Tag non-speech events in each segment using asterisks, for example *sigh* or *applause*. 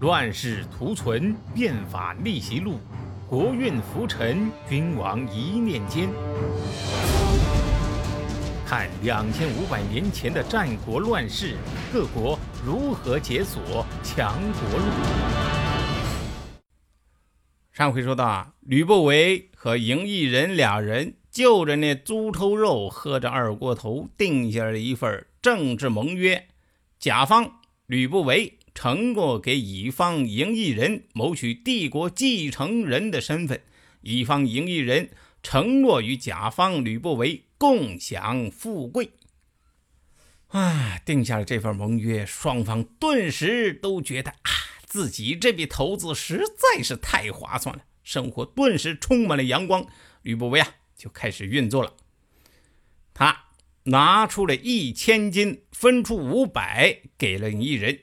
乱世图存，变法逆袭路，国运浮沉，君王一念间。看两千五百年前的战国乱世，各国如何解锁强国路。上回说到啊，吕不韦和赢异人俩人就着那猪头肉，喝着二锅头，定下了一份政治盟约。甲方吕不韦。承诺给乙方赢异人谋取帝国继承人的身份，乙方赢异人承诺与甲方吕不韦共享富贵。啊，定下了这份盟约，双方顿时都觉得啊，自己这笔投资实在是太划算了，生活顿时充满了阳光。吕不韦啊，就开始运作了。他拿出了一千金，分出五百给了你一人。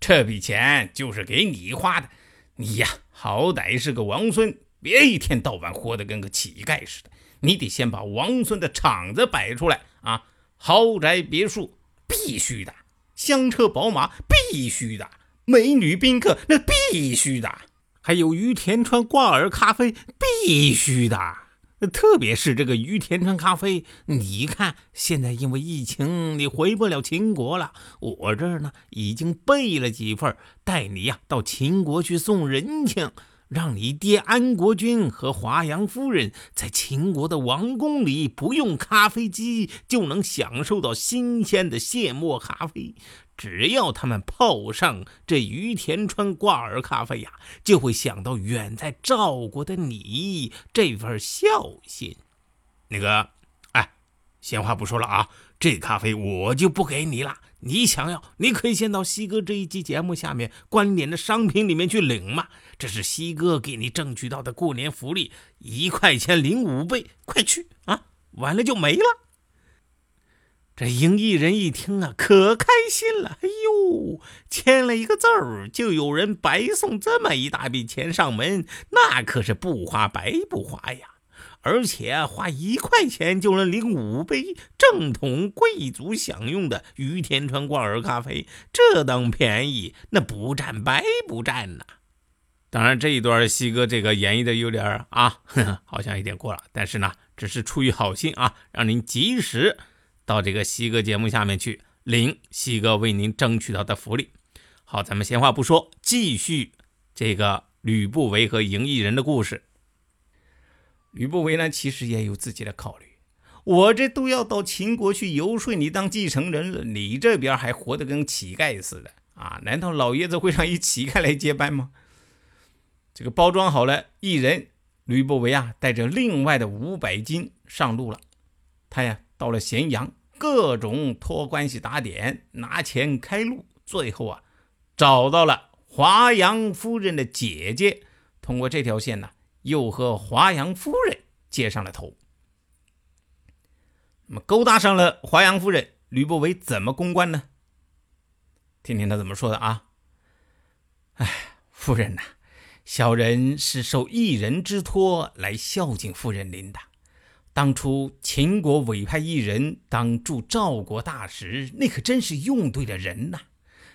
这笔钱就是给你花的，你呀，好歹是个王孙，别一天到晚活得跟个乞丐似的。你得先把王孙的场子摆出来啊！豪宅别墅必须的，香车宝马必须的，美女宾客那必须的，还有于田川挂耳咖啡必须的。特别是这个于田川咖啡，你看现在因为疫情，你回不了秦国了。我这儿呢，已经备了几份，带你呀到秦国去送人情，让你爹安国君和华阳夫人在秦国的王宫里不用咖啡机就能享受到新鲜的现磨咖啡。只要他们泡上这于田川挂耳咖啡呀，就会想到远在赵国的你这份孝心。那个，哎，闲话不说了啊，这咖啡我就不给你了。你想要，你可以先到西哥这一期节目下面关联的商品里面去领嘛。这是西哥给你争取到的过年福利，一块钱领五倍，快去啊！完了就没了。这赢异人一听啊，可开心了。哎呦，签了一个字儿，就有人白送这么一大笔钱上门，那可是不花白不花呀！而且花一块钱就能领五杯正统贵族享用的于田川挂耳咖啡，这等便宜，那不占白不占呐！当然，这一段西哥这个演绎的有点啊，好像有点过了，但是呢，只是出于好心啊，让您及时。到这个西哥节目下面去领西哥为您争取到的福利。好，咱们闲话不说，继续这个吕不韦和赢异人的故事。吕不韦呢，其实也有自己的考虑。我这都要到秦国去游说你当继承人了，你这边还活得跟乞丐似的啊？难道老爷子会让一乞丐来接班吗？这个包装好了，一人吕不韦啊，带着另外的五百金上路了。他呀，到了咸阳。各种托关系打点，拿钱开路，最后啊，找到了华阳夫人的姐姐，通过这条线呢，又和华阳夫人接上了头。那么勾搭上了华阳夫人，吕不韦怎么公关呢？听听他怎么说的啊！哎，夫人呐，小人是受一人之托来孝敬夫人您的。当初秦国委派一人当驻赵国大使，那可真是用对了人呐。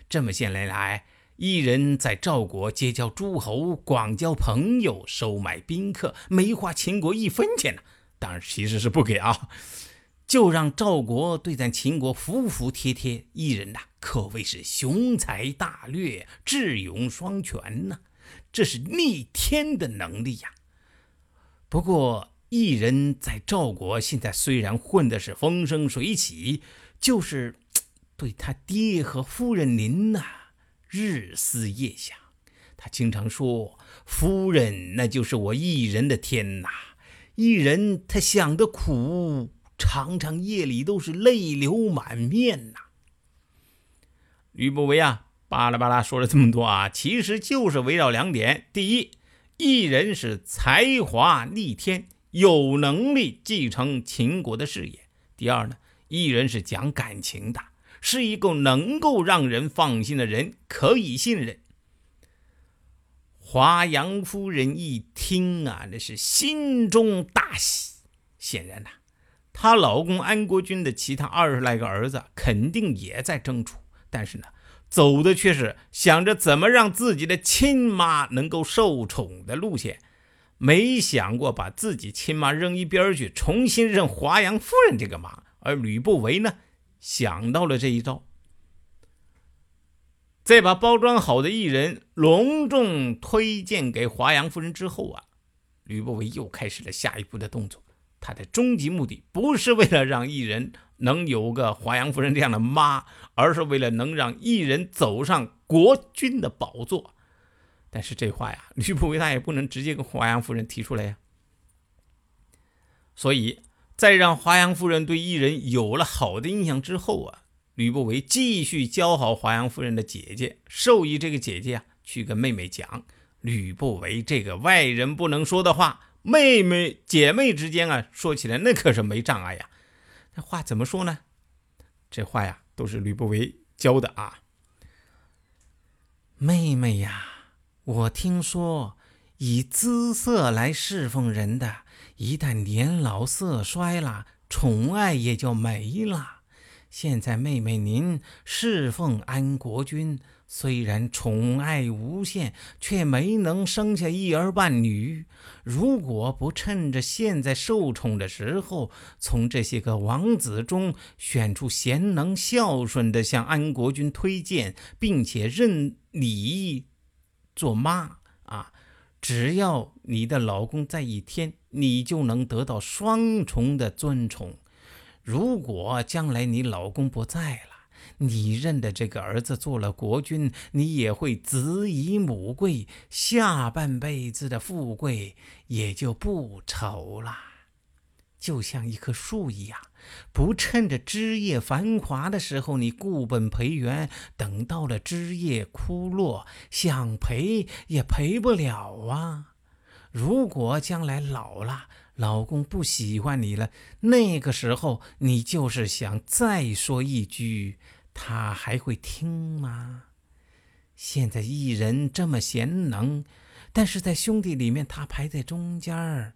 这么些年来，一人在赵国结交诸侯，广交朋友，收买宾客，没花秦国一分钱呢。当然，其实是不给啊，就让赵国对咱秦国服服帖帖。一人呐，可谓是雄才大略，智勇双全呐，这是逆天的能力呀。不过。异人在赵国现在虽然混的是风生水起，就是对他爹和夫人您呐日思夜想。他经常说：“夫人那就是我异人的天呐。”异人他想的苦，常常夜里都是泪流满面呐。吕不韦啊，巴拉巴拉说了这么多啊，其实就是围绕两点：第一，异人是才华逆天。有能力继承秦国的事业。第二呢，异人是讲感情的，是一个能够让人放心的人，可以信任。华阳夫人一听啊，那是心中大喜。显然呐，她老公安国君的其他二十来个儿子肯定也在争宠，但是呢，走的却是想着怎么让自己的亲妈能够受宠的路线，没想过把自己亲妈扔一边去，重新认华阳夫人这个妈。而吕不韦呢，想到了这一招，在把包装好的艺人隆重推荐给华阳夫人之后啊，吕不韦又开始了下一步的动作。他的终极目的不是为了让艺人能有个华阳夫人这样的妈，而是为了能让艺人走上国君的宝座。但是这话呀，*laughs* 吕不韦他也不能直接跟华阳夫人提出来呀。所以在让华阳夫人对艺人有了好的印象之后啊，吕不韦继续教好华阳夫人的姐姐，授意这个姐姐啊去跟妹妹讲吕不韦这个外人不能说的话。妹妹姐妹之间啊，说起来那可是没障碍呀。这话怎么说呢？这话呀，都是吕不韦教的啊。妹妹呀，我听说以姿色来侍奉人的，一旦年老色衰了，宠爱也就没了。现在妹妹您侍奉安国君。虽然宠爱无限，却没能生下一儿半女。如果不趁着现在受宠的时候，从这些个王子中选出贤能孝顺的，向安国君推荐，并且认你做妈，只要你的老公在一天，你就能得到双重的尊崇。如果将来你老公不在了，你认的这个儿子做了国君，你也会子以母贵，下半辈子的富贵也就不愁了。就像一棵树一样，不趁着枝叶繁华的时候，你固本培元，等到了枝叶枯落，想赔也赔不了啊。如果将来老了，老公不喜欢你了，那个时候你就是想再说一句。他还会听吗？现在艺人这么贤能，但是在兄弟里面他排在中间儿，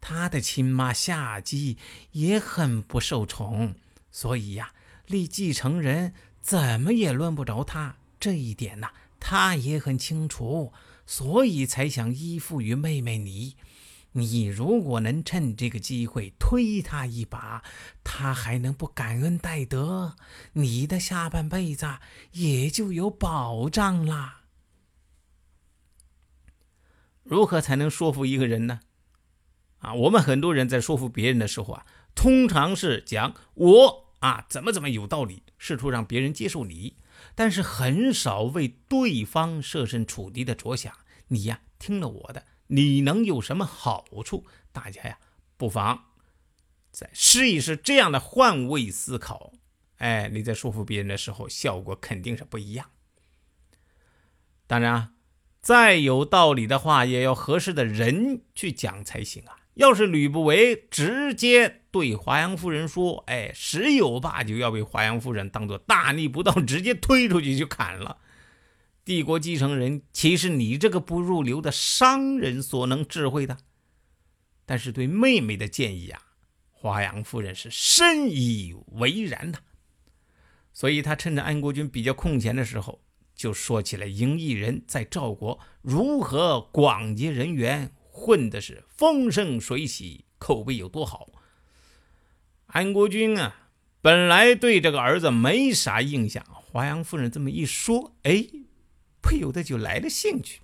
他的亲妈夏姬也很不受宠，所以呀，立继承人怎么也轮不着他。这一点呢，他也很清楚，所以才想依附于妹妹你。你如果能趁这个机会推他一把，他还能不感恩戴德？你的下半辈子也就有保障啦。如何才能说服一个人呢？啊，我们很多人在说服别人的时候啊，通常是讲我啊怎么怎么有道理，试图让别人接受你，但是很少为对方设身处地的着想。你呀，听了我的。你能有什么好处？大家呀，不妨再试一试这样的换位思考。哎，你在说服别人的时候，效果肯定是不一样。当然啊，再有道理的话，也要合适的人去讲才行啊。要是吕不韦直接对华阳夫人说：“哎，十有八九要被华阳夫人当做大逆不道，直接推出去就砍了。”帝国继承人岂是你这个不入流的商人所能智慧的？但是对妹妹的建议啊，华阳夫人是深以为然的。所以她趁着安国君比较空闲的时候，就说起了赢异人在赵国如何广结人缘，混的是风生水起，口碑有多好。安国君啊，本来对这个儿子没啥印象，华阳夫人这么一说，哎。不由得就来了兴趣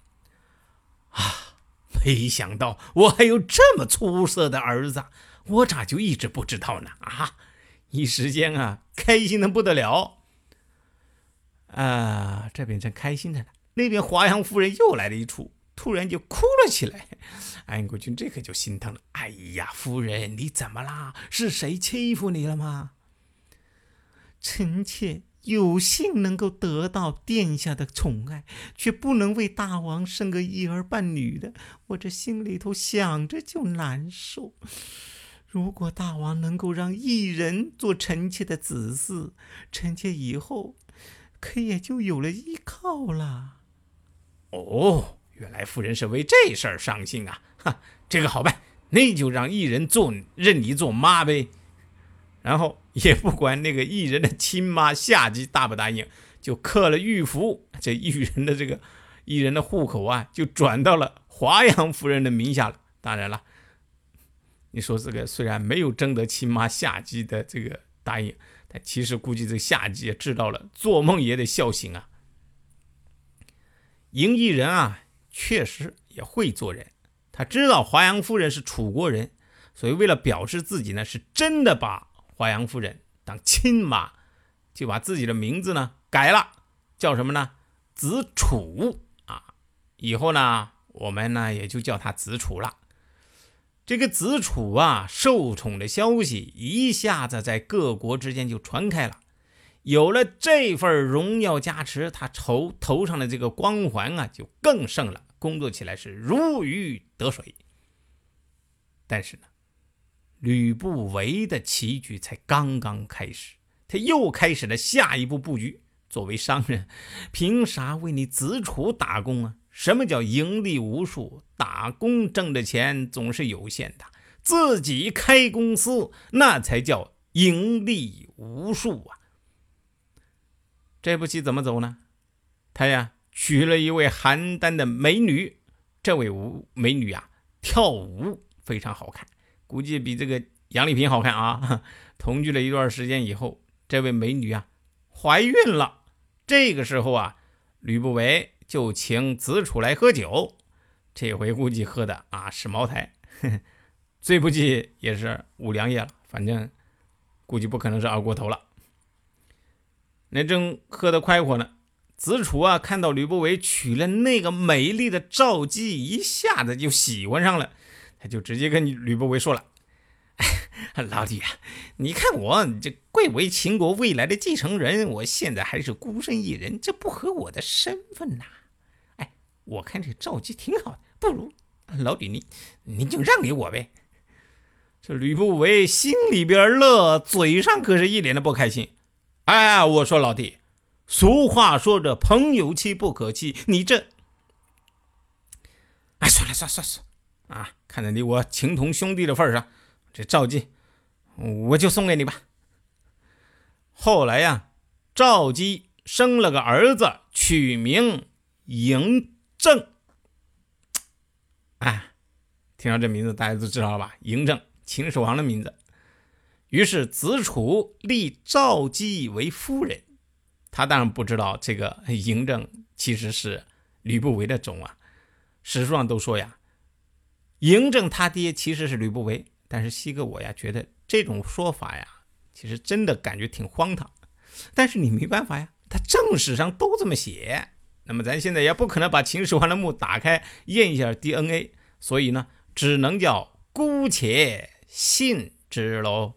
啊！没想到我还有这么出色的儿子，我咋就一直不知道呢？啊！一时间啊，开心的不得了。啊，这边正开心着呢，那边华阳夫人又来了一出，突然就哭了起来。*laughs* 安国君这可就心疼了。哎呀，夫人，你怎么啦？是谁欺负你了吗？臣妾。有幸能够得到殿下的宠爱，却不能为大王生个一儿半女的，我这心里头想着就难受。如果大王能够让一人做臣妾的子嗣，臣妾以后可也就有了依靠了。哦，原来夫人是为这事儿伤心啊！哈，这个好办，那就让一人做认你做妈呗。然后也不管那个艺人的亲妈夏姬答不答应，就刻了玉符，这一人的这个一人的户口啊，就转到了华阳夫人的名下了。当然了，你说这个虽然没有征得亲妈夏姬的这个答应，但其实估计这夏姬也知道了，做梦也得笑醒啊。赢异人啊，确实也会做人，他知道华阳夫人是楚国人，所以为了表示自己呢是真的把华阳夫人当亲妈，就把自己的名字呢改了，叫什么呢？子楚啊，以后呢我们呢也就叫他子楚了。这个子楚啊，受宠的消息一下子在各国之间就传开了。有了这份荣耀加持，他头头上的这个光环啊，就更盛了，工作起来是如鱼得水。但是呢，吕不韦的棋局才刚刚开始，他又开始了下一步布局。作为商人，凭啥为你子楚打工啊？什么叫盈利无数？打工挣的钱总是有限的，自己开公司那才叫盈利无数啊！这步棋怎么走呢？他呀娶了一位邯郸的美女，这位舞美女啊跳舞非常好看，估计比这个杨丽萍好看啊。*laughs* 同居了一段时间以后，这位美女啊怀孕了。这个时候啊，吕不韦。就请子楚来喝酒，这回估计喝的啊是茅台，*laughs* 最不济也是五粮液了，反正估计不可能是二锅头了。那正喝得快活呢，子楚啊看到吕不韦娶了那个美丽的赵姬，一下子就喜欢上了，他就直接跟吕不韦说了：“ *laughs* 老弟啊，你看我这贵为秦国未来的继承人，我现在还是孤身一人，这不合我的身份呐。”哎我看这赵姬挺好的，不如老李你你就让给我呗。这吕不韦心里边乐，嘴上可是一脸的不开心。哎，我说老弟，俗话说着朋友妻不可欺，你这……哎，算了算了算了啊！看在你我情同兄弟的份上，这赵姬我就送给你吧。后来呀，赵姬生了个儿子，取名嬴。政，哎，听到这名字大家都知道了吧？嬴政，秦始皇的名字。于是子楚立赵姬为夫人，他当然不知道这个嬴政其实是吕不韦的种啊。史书上都说呀，嬴政他爹其实是吕不韦。但是西哥我呀觉得这种说法呀，其实真的感觉挺荒唐。但是你没办法呀，他正史上都这么写。那么咱现在也不可能把秦始皇的墓打开验一下 DNA，所以呢，只能叫姑且信之喽。